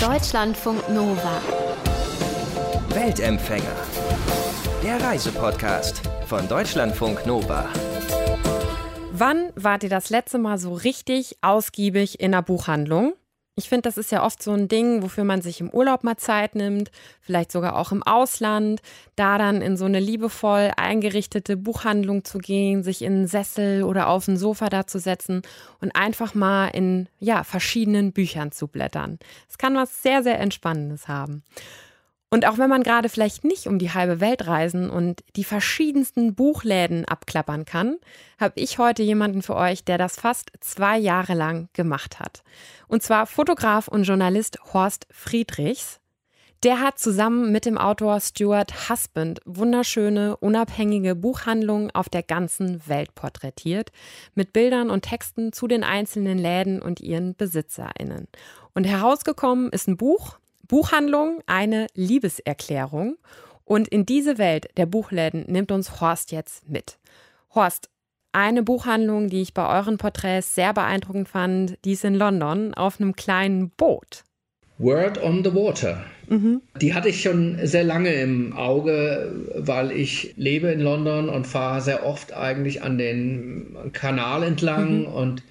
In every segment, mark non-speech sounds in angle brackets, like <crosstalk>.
Deutschlandfunk Nova. Weltempfänger. Der Reisepodcast von Deutschlandfunk Nova. Wann wart ihr das letzte Mal so richtig ausgiebig in einer Buchhandlung? Ich finde, das ist ja oft so ein Ding, wofür man sich im Urlaub mal Zeit nimmt, vielleicht sogar auch im Ausland, da dann in so eine liebevoll eingerichtete Buchhandlung zu gehen, sich in einen Sessel oder auf ein Sofa da zu setzen und einfach mal in ja, verschiedenen Büchern zu blättern. Es kann was sehr, sehr Entspannendes haben. Und auch wenn man gerade vielleicht nicht um die halbe Welt reisen und die verschiedensten Buchläden abklappern kann, habe ich heute jemanden für euch, der das fast zwei Jahre lang gemacht hat. Und zwar Fotograf und Journalist Horst Friedrichs. Der hat zusammen mit dem Autor Stuart Husband wunderschöne, unabhängige Buchhandlungen auf der ganzen Welt porträtiert, mit Bildern und Texten zu den einzelnen Läden und ihren BesitzerInnen. Und herausgekommen ist ein Buch, Buchhandlung eine Liebeserklärung. Und in diese Welt der Buchläden nimmt uns Horst jetzt mit. Horst, eine Buchhandlung, die ich bei euren Porträts sehr beeindruckend fand, die ist in London auf einem kleinen Boot. Word on the Water. Mhm. Die hatte ich schon sehr lange im Auge, weil ich lebe in London und fahre sehr oft eigentlich an den Kanal entlang mhm. und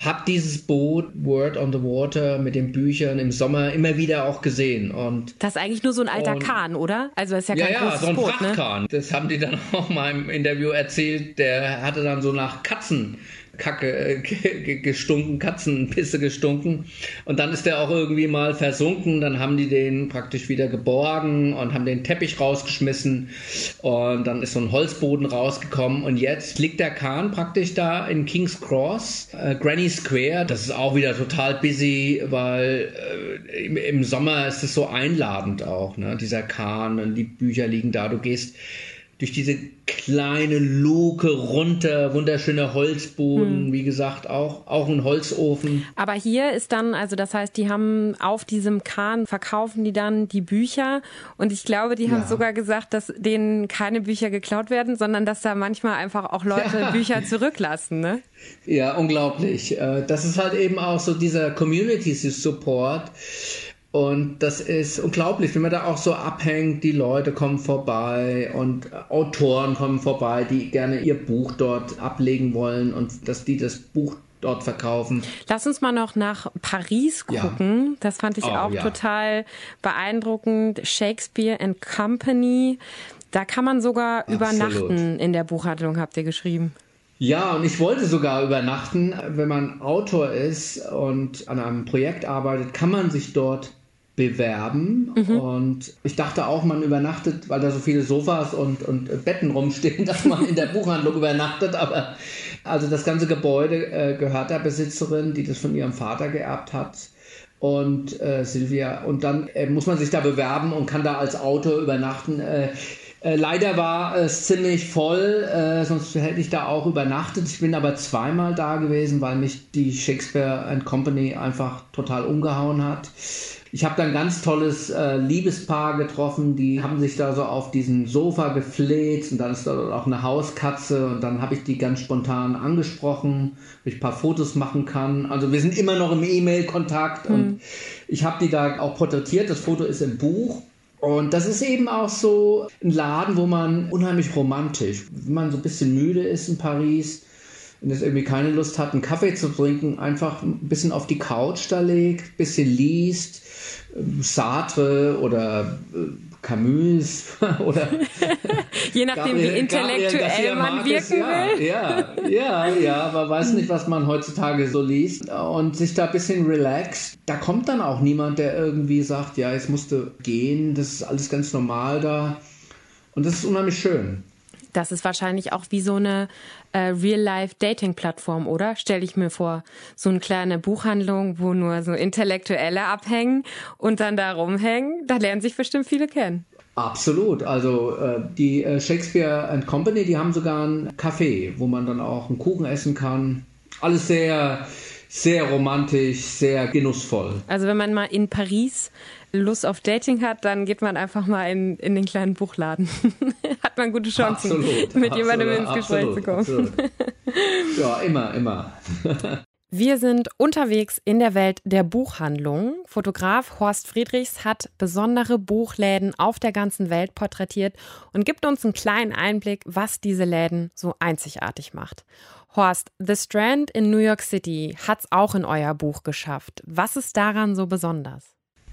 habe dieses Boot Word on the Water mit den Büchern im Sommer immer wieder auch gesehen. Und, das ist eigentlich nur so ein alter und, Kahn, oder? Also das ist ja kein ja, ja, so ein Boot, ne? Frachtkahn. Ne? Das haben die dann <laughs> auch mal im Interview erzählt. Der hatte dann so nach Katzen Kacke äh, <laughs> gestunken, Katzenpisse gestunken. Und dann ist der auch irgendwie mal versunken. Dann haben die den praktisch wieder geborgen und haben den Teppich rausgeschmissen. Und dann ist so ein Holzboden rausgekommen. Und jetzt liegt der Kahn praktisch da in King's Cross, äh, Granny Square. Das ist auch wieder total busy, weil äh, im, im, Sommer ist es so einladend auch, ne? dieser Kahn und die Bücher liegen da. Du gehst durch diese kleine Luke runter, wunderschöner Holzboden, hm. wie gesagt, auch, auch ein Holzofen. Aber hier ist dann, also das heißt, die haben auf diesem Kahn verkaufen die dann die Bücher und ich glaube, die haben ja. sogar gesagt, dass denen keine Bücher geklaut werden, sondern dass da manchmal einfach auch Leute ja. Bücher zurücklassen, ne? Ja, unglaublich. Äh, das ist halt eben auch so dieser Community Support und das ist unglaublich, wenn man da auch so abhängt, die Leute kommen vorbei und Autoren kommen vorbei, die gerne ihr Buch dort ablegen wollen und dass die das Buch dort verkaufen. Lass uns mal noch nach Paris gucken. Ja. Das fand ich oh, auch ja. total beeindruckend. Shakespeare and Company. Da kann man sogar Absolut. übernachten in der Buchhandlung, habt ihr geschrieben. Ja, und ich wollte sogar übernachten. Wenn man Autor ist und an einem Projekt arbeitet, kann man sich dort bewerben. Mhm. Und ich dachte auch, man übernachtet, weil da so viele Sofas und, und Betten rumstehen, <laughs> dass man in der Buchhandlung übernachtet. Aber also das ganze Gebäude äh, gehört der Besitzerin, die das von ihrem Vater geerbt hat. Und äh, Silvia, und dann äh, muss man sich da bewerben und kann da als Autor übernachten. Äh, äh, leider war es ziemlich voll, äh, sonst hätte ich da auch übernachtet. Ich bin aber zweimal da gewesen, weil mich die Shakespeare and Company einfach total umgehauen hat. Ich habe da ein ganz tolles äh, Liebespaar getroffen, die haben sich da so auf diesem Sofa gefleht und dann ist da auch eine Hauskatze und dann habe ich die ganz spontan angesprochen, ob ich ein paar Fotos machen kann. Also wir sind immer noch im E-Mail-Kontakt mhm. und ich habe die da auch porträtiert. Das Foto ist im Buch. Und das ist eben auch so ein Laden, wo man unheimlich romantisch, wenn man so ein bisschen müde ist in Paris, wenn es irgendwie keine Lust hat, einen Kaffee zu trinken, einfach ein bisschen auf die Couch da legt, ein bisschen liest, Sartre oder äh, Camus <laughs> oder <laughs> je nachdem Gabriel, wie intellektuell man wirken ja, will. Ja, ja, ja, man weiß nicht, was man heutzutage so liest und sich da ein bisschen relaxt. Da kommt dann auch niemand, der irgendwie sagt, ja, jetzt musste gehen, das ist alles ganz normal da und das ist unheimlich schön. Das ist wahrscheinlich auch wie so eine äh, Real-Life-Dating-Plattform, oder? Stell ich mir vor, so eine kleine Buchhandlung, wo nur so Intellektuelle abhängen und dann da rumhängen. Da lernen sich bestimmt viele kennen. Absolut. Also äh, die äh, Shakespeare and Company, die haben sogar ein Café, wo man dann auch einen Kuchen essen kann. Alles sehr, sehr romantisch, sehr genussvoll. Also wenn man mal in Paris Lust auf Dating hat, dann geht man einfach mal in, in den kleinen Buchladen. <laughs> hat man gute Chancen, absolut, mit jemandem ins Gespräch absolut, zu kommen. ja, immer, immer. <laughs> Wir sind unterwegs in der Welt der Buchhandlung. Fotograf Horst Friedrichs hat besondere Buchläden auf der ganzen Welt porträtiert und gibt uns einen kleinen Einblick, was diese Läden so einzigartig macht. Horst, The Strand in New York City hat es auch in euer Buch geschafft. Was ist daran so besonders?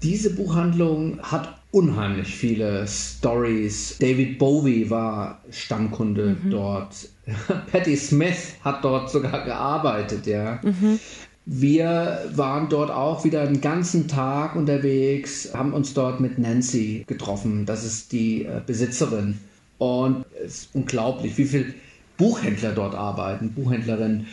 Diese Buchhandlung hat unheimlich viele Stories. David Bowie war Stammkunde mhm. dort. <laughs> Patti Smith hat dort sogar gearbeitet, ja. Mhm. Wir waren dort auch wieder einen ganzen Tag unterwegs, haben uns dort mit Nancy getroffen. Das ist die äh, Besitzerin. Und es ist unglaublich, wie viele Buchhändler dort arbeiten, Buchhändlerinnen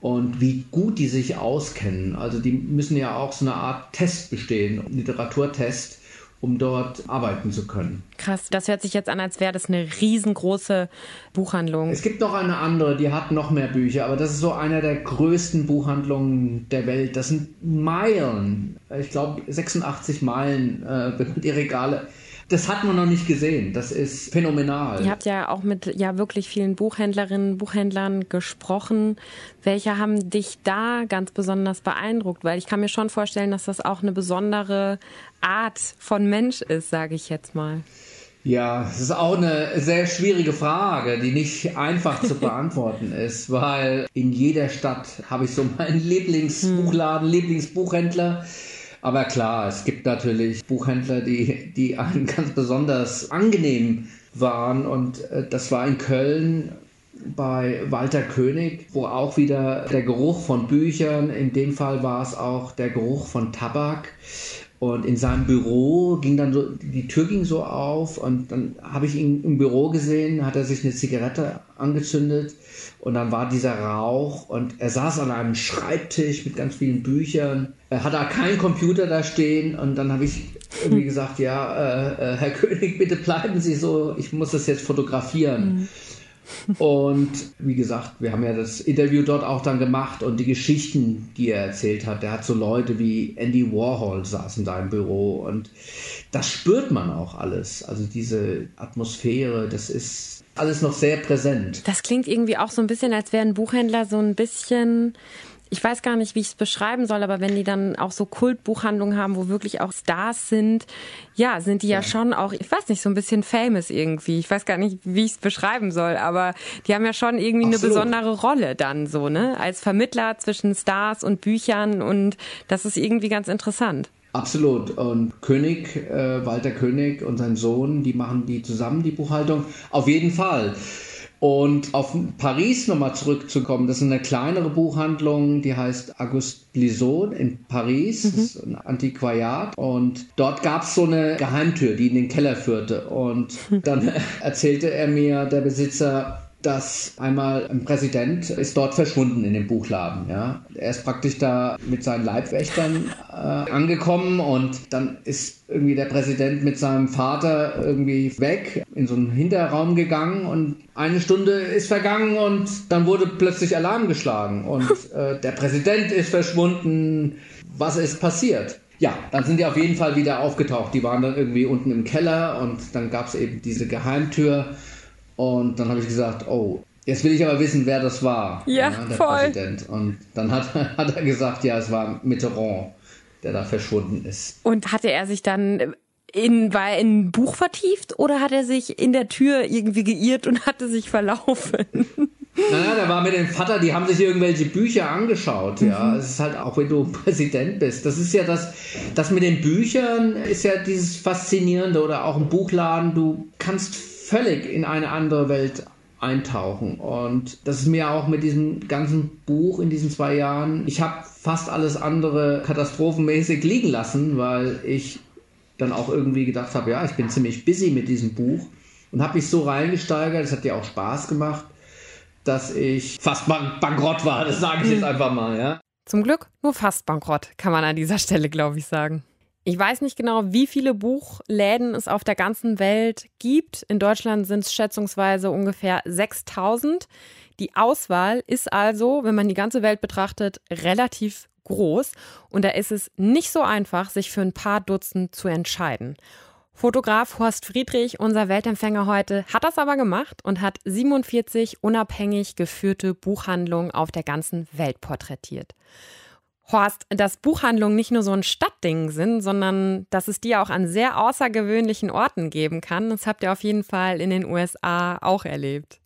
und wie gut die sich auskennen. Also die müssen ja auch so eine Art Test bestehen, Literaturtest, um dort arbeiten zu können. Krass, das hört sich jetzt an, als wäre das eine riesengroße Buchhandlung. Es gibt noch eine andere, die hat noch mehr Bücher, aber das ist so einer der größten Buchhandlungen der Welt. Das sind Meilen, ich glaube 86 Meilen, äh, die Regale das hat man noch nicht gesehen. Das ist phänomenal. Ihr habt ja auch mit ja wirklich vielen Buchhändlerinnen, Buchhändlern gesprochen. Welche haben dich da ganz besonders beeindruckt? Weil ich kann mir schon vorstellen, dass das auch eine besondere Art von Mensch ist, sage ich jetzt mal. Ja, es ist auch eine sehr schwierige Frage, die nicht einfach zu <laughs> beantworten ist, weil in jeder Stadt habe ich so meinen Lieblingsbuchladen, hm. Lieblingsbuchhändler. Aber klar, es gibt natürlich Buchhändler, die, die einen <laughs> ganz besonders angenehm waren. Und äh, das war in Köln bei Walter König, wo auch wieder der Geruch von Büchern, in dem Fall war es auch der Geruch von Tabak. Und in seinem Büro ging dann so, die Tür ging so auf und dann habe ich ihn im Büro gesehen, hat er sich eine Zigarette angezündet und dann war dieser Rauch und er saß an einem Schreibtisch mit ganz vielen Büchern. Er hatte keinen Computer da stehen und dann habe ich irgendwie gesagt, ja, äh, äh, Herr König, bitte bleiben Sie so, ich muss das jetzt fotografieren. Mhm. Und wie gesagt, wir haben ja das Interview dort auch dann gemacht und die Geschichten, die er erzählt hat. Der hat so Leute wie Andy Warhol saßen da im Büro und das spürt man auch alles. Also diese Atmosphäre, das ist alles noch sehr präsent. Das klingt irgendwie auch so ein bisschen, als wäre ein Buchhändler so ein bisschen ich weiß gar nicht, wie ich es beschreiben soll, aber wenn die dann auch so Kultbuchhandlungen haben, wo wirklich auch Stars sind, ja, sind die ja, ja schon auch, ich weiß nicht, so ein bisschen famous irgendwie. Ich weiß gar nicht, wie ich es beschreiben soll, aber die haben ja schon irgendwie Absolut. eine besondere Rolle dann so, ne? Als Vermittler zwischen Stars und Büchern und das ist irgendwie ganz interessant. Absolut. Und König, äh, Walter König und sein Sohn, die machen die zusammen, die Buchhaltung. Auf jeden Fall. Und auf Paris nochmal zurückzukommen, das ist eine kleinere Buchhandlung, die heißt Auguste Blissot in Paris, mhm. das ist ein Antiquariat. Und dort gab es so eine Geheimtür, die in den Keller führte. Und dann <laughs> erzählte er mir, der Besitzer, dass einmal ein Präsident ist dort verschwunden in dem Buchladen. Ja. Er ist praktisch da mit seinen Leibwächtern äh, angekommen und dann ist irgendwie der Präsident mit seinem Vater irgendwie weg in so einen Hinterraum gegangen und eine Stunde ist vergangen und dann wurde plötzlich Alarm geschlagen und <laughs> äh, der Präsident ist verschwunden. Was ist passiert? Ja, dann sind die auf jeden Fall wieder aufgetaucht. Die waren dann irgendwie unten im Keller und dann gab es eben diese Geheimtür und dann habe ich gesagt, oh, jetzt will ich aber wissen, wer das war. Ja, ja der voll. Präsident. Und dann hat, <laughs> hat er gesagt, ja, es war Mitterrand, der da verschwunden ist. Und hatte er sich dann in, war er in ein Buch vertieft oder hat er sich in der Tür irgendwie geirrt und <laughs> hatte sich verlaufen? Naja, da war mit dem Vater, die haben sich irgendwelche Bücher angeschaut, ja. Mhm. Es ist halt auch, wenn du <laughs> Präsident bist. Das ist ja das, das mit den Büchern ist ja dieses Faszinierende oder auch im Buchladen. Du kannst völlig in eine andere Welt eintauchen. Und das ist mir auch mit diesem ganzen Buch in diesen zwei Jahren, ich habe fast alles andere katastrophenmäßig liegen lassen, weil ich dann auch irgendwie gedacht habe, ja, ich bin ziemlich busy mit diesem Buch und habe mich so reingesteigert, es hat ja auch Spaß gemacht, dass ich fast bankrott war, das sage ich jetzt einfach mal, ja. Zum Glück nur fast bankrott, kann man an dieser Stelle, glaube ich, sagen. Ich weiß nicht genau, wie viele Buchläden es auf der ganzen Welt gibt. In Deutschland sind es schätzungsweise ungefähr 6000. Die Auswahl ist also, wenn man die ganze Welt betrachtet, relativ groß. Und da ist es nicht so einfach, sich für ein paar Dutzend zu entscheiden. Fotograf Horst Friedrich, unser Weltempfänger heute, hat das aber gemacht und hat 47 unabhängig geführte Buchhandlungen auf der ganzen Welt porträtiert. Horst, dass Buchhandlungen nicht nur so ein Stadtding sind, sondern dass es die auch an sehr außergewöhnlichen Orten geben kann, das habt ihr auf jeden Fall in den USA auch erlebt.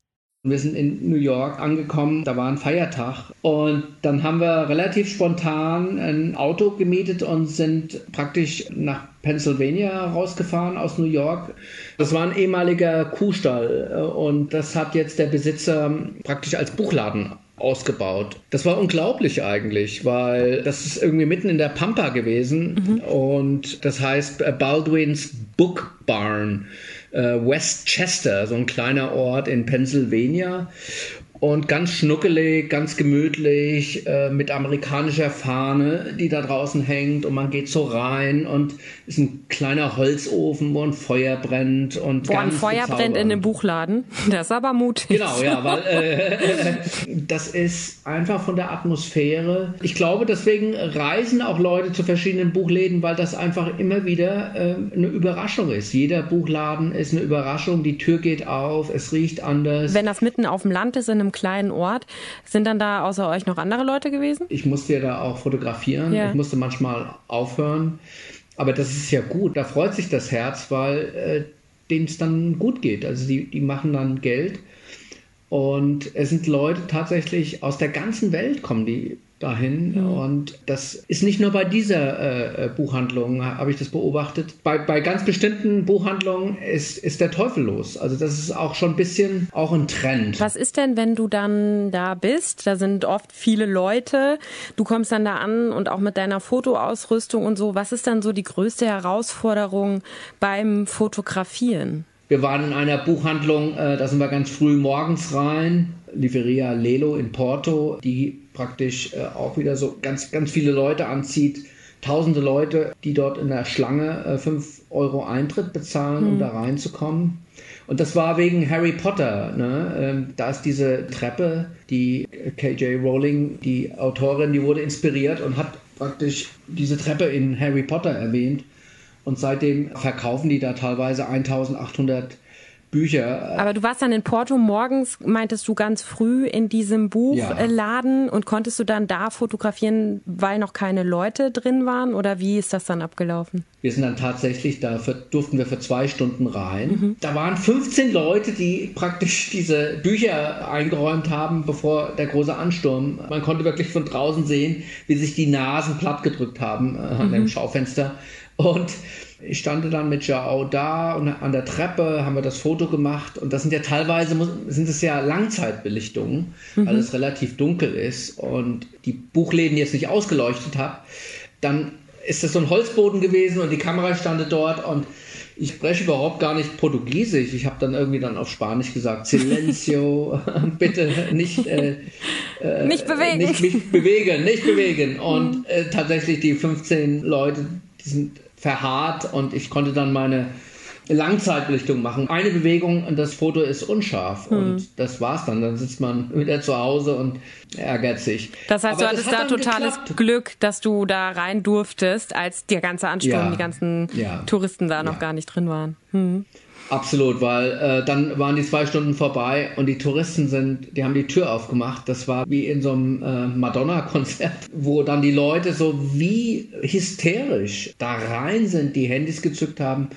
Wir sind in New York angekommen, da war ein Feiertag und dann haben wir relativ spontan ein Auto gemietet und sind praktisch nach Pennsylvania rausgefahren aus New York. Das war ein ehemaliger Kuhstall und das hat jetzt der Besitzer praktisch als Buchladen ausgebaut. Das war unglaublich eigentlich, weil das ist irgendwie mitten in der Pampa gewesen mhm. und das heißt äh, Baldwin's Book Barn äh, Westchester, so ein kleiner Ort in Pennsylvania und ganz schnuckelig, ganz gemütlich, äh, mit amerikanischer Fahne, die da draußen hängt und man geht so rein und ist ein kleiner Holzofen, wo ein Feuer brennt und Boah, ein Feuer brennt in dem Buchladen. Das ist aber mutig. Genau, ja, weil äh, <laughs> das ist einfach von der Atmosphäre. Ich glaube, deswegen reisen auch Leute zu verschiedenen Buchläden, weil das einfach immer wieder äh, eine Überraschung ist. Jeder Buchladen ist eine Überraschung, die Tür geht auf, es riecht anders. Wenn das mitten auf dem Land ist, in einem kleinen Ort. Sind dann da außer euch noch andere Leute gewesen? Ich musste ja da auch fotografieren. Ja. Ich musste manchmal aufhören. Aber das ist ja gut. Da freut sich das Herz, weil äh, denen es dann gut geht. Also die, die machen dann Geld. Und es sind Leute tatsächlich aus der ganzen Welt kommen die dahin. Ja. Und das ist nicht nur bei dieser äh, äh Buchhandlung, habe ich das beobachtet. Bei, bei ganz bestimmten Buchhandlungen ist, ist der Teufel los. Also das ist auch schon ein bisschen auch ein Trend. Was ist denn, wenn du dann da bist? Da sind oft viele Leute. Du kommst dann da an und auch mit deiner Fotoausrüstung und so. Was ist dann so die größte Herausforderung beim Fotografieren? Wir waren in einer Buchhandlung, äh, da sind wir ganz früh morgens rein, Liveria Lelo in Porto, die praktisch äh, auch wieder so ganz, ganz viele Leute anzieht. Tausende Leute, die dort in der Schlange äh, 5 Euro Eintritt bezahlen, mhm. um hm. da reinzukommen. Und das war wegen Harry Potter. Ne? Ähm, da ist diese Treppe, die KJ Rowling, die Autorin, die wurde inspiriert und hat praktisch diese Treppe in Harry Potter erwähnt. Und seitdem verkaufen die da teilweise 1800 Bücher. Aber du warst dann in Porto morgens, meintest du ganz früh in diesem Buchladen ja. und konntest du dann da fotografieren, weil noch keine Leute drin waren oder wie ist das dann abgelaufen? Wir sind dann tatsächlich, da durften wir für zwei Stunden rein. Mhm. Da waren 15 Leute, die praktisch diese Bücher eingeräumt haben, bevor der große Ansturm. Man konnte wirklich von draußen sehen, wie sich die Nasen plattgedrückt haben äh, an mhm. dem Schaufenster. Und ich stand dann mit Jao da und an der Treppe haben wir das Foto gemacht und das sind ja teilweise sind es ja Langzeitbelichtungen, mhm. weil es relativ dunkel ist und die Buchläden jetzt nicht ausgeleuchtet hat. Dann ist das so ein Holzboden gewesen und die Kamera stand dort und ich spreche überhaupt gar nicht Portugiesisch. Ich habe dann irgendwie dann auf Spanisch gesagt, <laughs> Silencio, <laughs> bitte nicht, äh, äh, nicht bewegen. Nicht mich bewegen, nicht bewegen. Und mhm. äh, tatsächlich die 15 Leute, die sind verharrt und ich konnte dann meine Langzeitbelichtung machen. Eine Bewegung und das Foto ist unscharf hm. und das war's dann. Dann sitzt man wieder zu Hause und ärgert sich. Das heißt, Aber du hattest hat da totales geklappt. Glück, dass du da rein durftest, als der ganze Ansturm, ja. die ganzen ja. Touristen da noch ja. gar nicht drin waren. Hm. Absolut, weil äh, dann waren die zwei Stunden vorbei und die Touristen sind, die haben die Tür aufgemacht. Das war wie in so einem äh, Madonna-Konzert, <laughs> wo dann die Leute so wie hysterisch da rein sind, die Handys gezückt haben.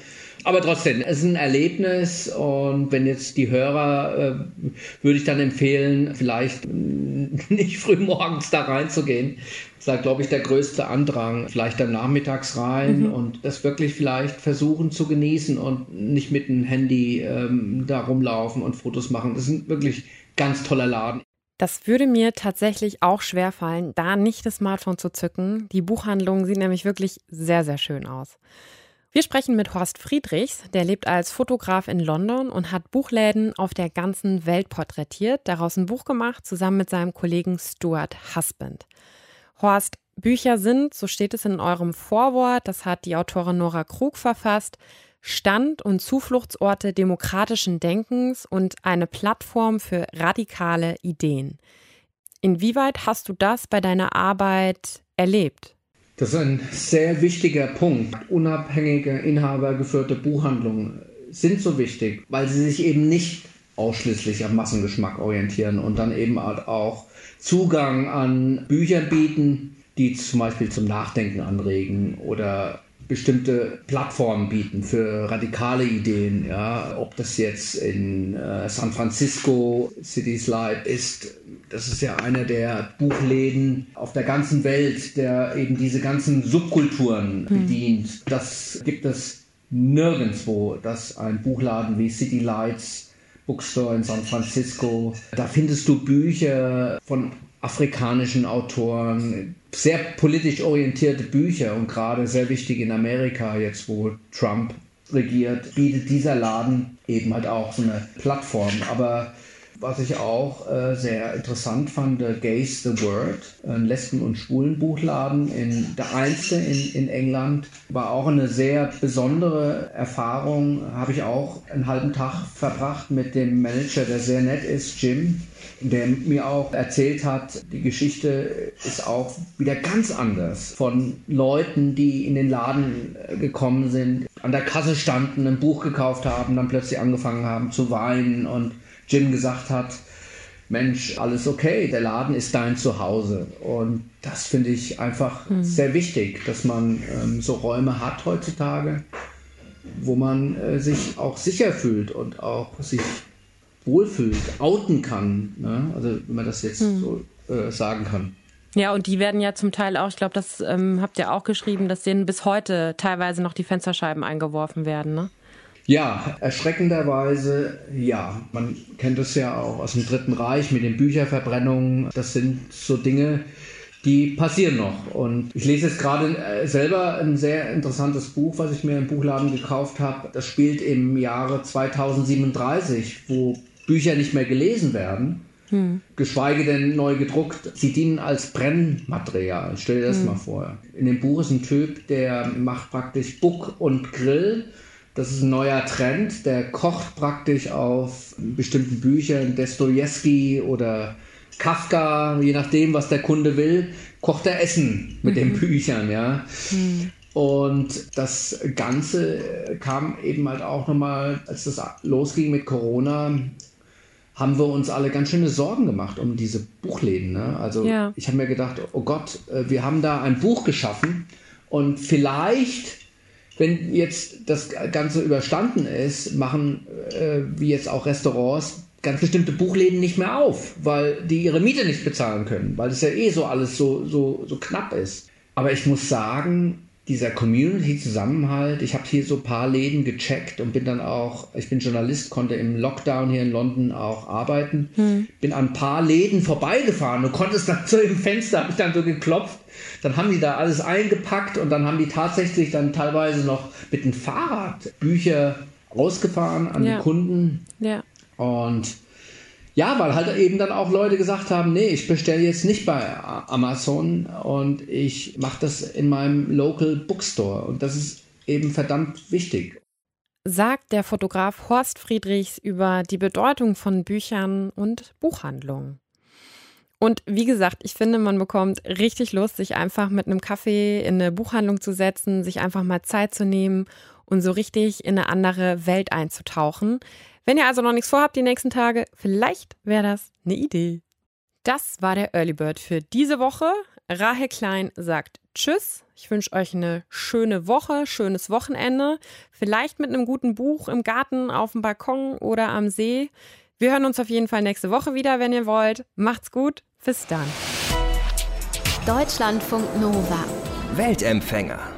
Aber trotzdem, es ist ein Erlebnis und wenn jetzt die Hörer, äh, würde ich dann empfehlen, vielleicht <laughs> nicht früh morgens da reinzugehen, ist da, glaube ich, der größte Andrang. Vielleicht dann nachmittags rein mhm. und das wirklich vielleicht versuchen zu genießen und nicht mit dem Handy ähm, da rumlaufen und Fotos machen. Das ist ein wirklich ganz toller Laden. Das würde mir tatsächlich auch schwer fallen, da nicht das Smartphone zu zücken. Die Buchhandlung sieht nämlich wirklich sehr, sehr schön aus. Wir sprechen mit Horst Friedrichs, der lebt als Fotograf in London und hat Buchläden auf der ganzen Welt porträtiert, daraus ein Buch gemacht, zusammen mit seinem Kollegen Stuart Husband. Horst, Bücher sind, so steht es in eurem Vorwort, das hat die Autorin Nora Krug verfasst, Stand- und Zufluchtsorte demokratischen Denkens und eine Plattform für radikale Ideen. Inwieweit hast du das bei deiner Arbeit erlebt? Das ist ein sehr wichtiger Punkt. Unabhängige, inhabergeführte Buchhandlungen sind so wichtig, weil sie sich eben nicht ausschließlich am Massengeschmack orientieren und dann eben halt auch Zugang an Bücher bieten, die zum Beispiel zum Nachdenken anregen oder bestimmte Plattformen bieten für radikale Ideen, ja, ob das jetzt in äh, San Francisco Cities Light ist, das ist ja einer der Buchläden auf der ganzen Welt, der eben diese ganzen Subkulturen hm. bedient. Das gibt es nirgendwo, dass ein Buchladen wie City Lights Bookstore in San Francisco, da findest du Bücher von afrikanischen Autoren, sehr politisch orientierte Bücher und gerade sehr wichtig in Amerika, jetzt wo Trump regiert, bietet dieser Laden eben halt auch so eine Plattform. Aber was ich auch äh, sehr interessant fand, äh, Gays the Word, ein Lesben- und Schwulenbuchladen in der Einste in, in England, war auch eine sehr besondere Erfahrung. Habe ich auch einen halben Tag verbracht mit dem Manager, der sehr nett ist, Jim, der mir auch erzählt hat, die Geschichte ist auch wieder ganz anders von Leuten, die in den Laden äh, gekommen sind, an der Kasse standen, ein Buch gekauft haben, dann plötzlich angefangen haben zu weinen und Jim gesagt hat, Mensch, alles okay, der Laden ist dein Zuhause. Und das finde ich einfach mhm. sehr wichtig, dass man ähm, so Räume hat heutzutage, wo man äh, sich auch sicher fühlt und auch sich wohlfühlt, outen kann. Ne? Also wenn man das jetzt mhm. so äh, sagen kann. Ja, und die werden ja zum Teil auch, ich glaube, das ähm, habt ihr auch geschrieben, dass denen bis heute teilweise noch die Fensterscheiben eingeworfen werden, ne? Ja, erschreckenderweise ja. Man kennt es ja auch aus dem Dritten Reich mit den Bücherverbrennungen. Das sind so Dinge, die passieren noch. Und ich lese jetzt gerade äh, selber ein sehr interessantes Buch, was ich mir im Buchladen gekauft habe. Das spielt im Jahre 2037, wo Bücher nicht mehr gelesen werden. Hm. Geschweige denn neu gedruckt. Sie dienen als Brennmaterial. Stell dir das hm. mal vor. In dem Buch ist ein Typ, der macht praktisch Buck und Grill das ist ein neuer Trend, der kocht praktisch auf bestimmten Büchern, Dostoevsky oder Kafka, je nachdem, was der Kunde will, kocht er Essen mit mhm. den Büchern, ja. Mhm. Und das Ganze kam eben halt auch nochmal, als das losging mit Corona, haben wir uns alle ganz schöne Sorgen gemacht um diese Buchläden. Ne? Also ja. ich habe mir gedacht, oh Gott, äh, wir haben da ein Buch geschaffen und vielleicht wenn jetzt das Ganze überstanden ist, machen äh, wie jetzt auch Restaurants ganz bestimmte Buchläden nicht mehr auf, weil die ihre Miete nicht bezahlen können, weil es ja eh so alles so, so, so knapp ist. Aber ich muss sagen, dieser Community-Zusammenhalt, ich habe hier so ein paar Läden gecheckt und bin dann auch, ich bin Journalist, konnte im Lockdown hier in London auch arbeiten, hm. bin an ein paar Läden vorbeigefahren und konnte es dann <laughs> so im Fenster, habe ich dann so geklopft, dann haben die da alles eingepackt und dann haben die tatsächlich dann teilweise noch mit dem Fahrrad Bücher rausgefahren an ja. die Kunden. Ja. Und ja, weil halt eben dann auch Leute gesagt haben, nee, ich bestelle jetzt nicht bei Amazon und ich mache das in meinem Local Bookstore. Und das ist eben verdammt wichtig. Sagt der Fotograf Horst Friedrichs über die Bedeutung von Büchern und Buchhandlungen. Und wie gesagt, ich finde, man bekommt richtig Lust, sich einfach mit einem Kaffee in eine Buchhandlung zu setzen, sich einfach mal Zeit zu nehmen und so richtig in eine andere Welt einzutauchen. Wenn ihr also noch nichts vorhabt die nächsten Tage, vielleicht wäre das eine Idee. Das war der Early Bird für diese Woche. Rahel Klein sagt Tschüss. Ich wünsche euch eine schöne Woche, schönes Wochenende. Vielleicht mit einem guten Buch im Garten, auf dem Balkon oder am See. Wir hören uns auf jeden Fall nächste Woche wieder, wenn ihr wollt. Macht's gut. Bis dann. Deutschlandfunk Nova. Weltempfänger.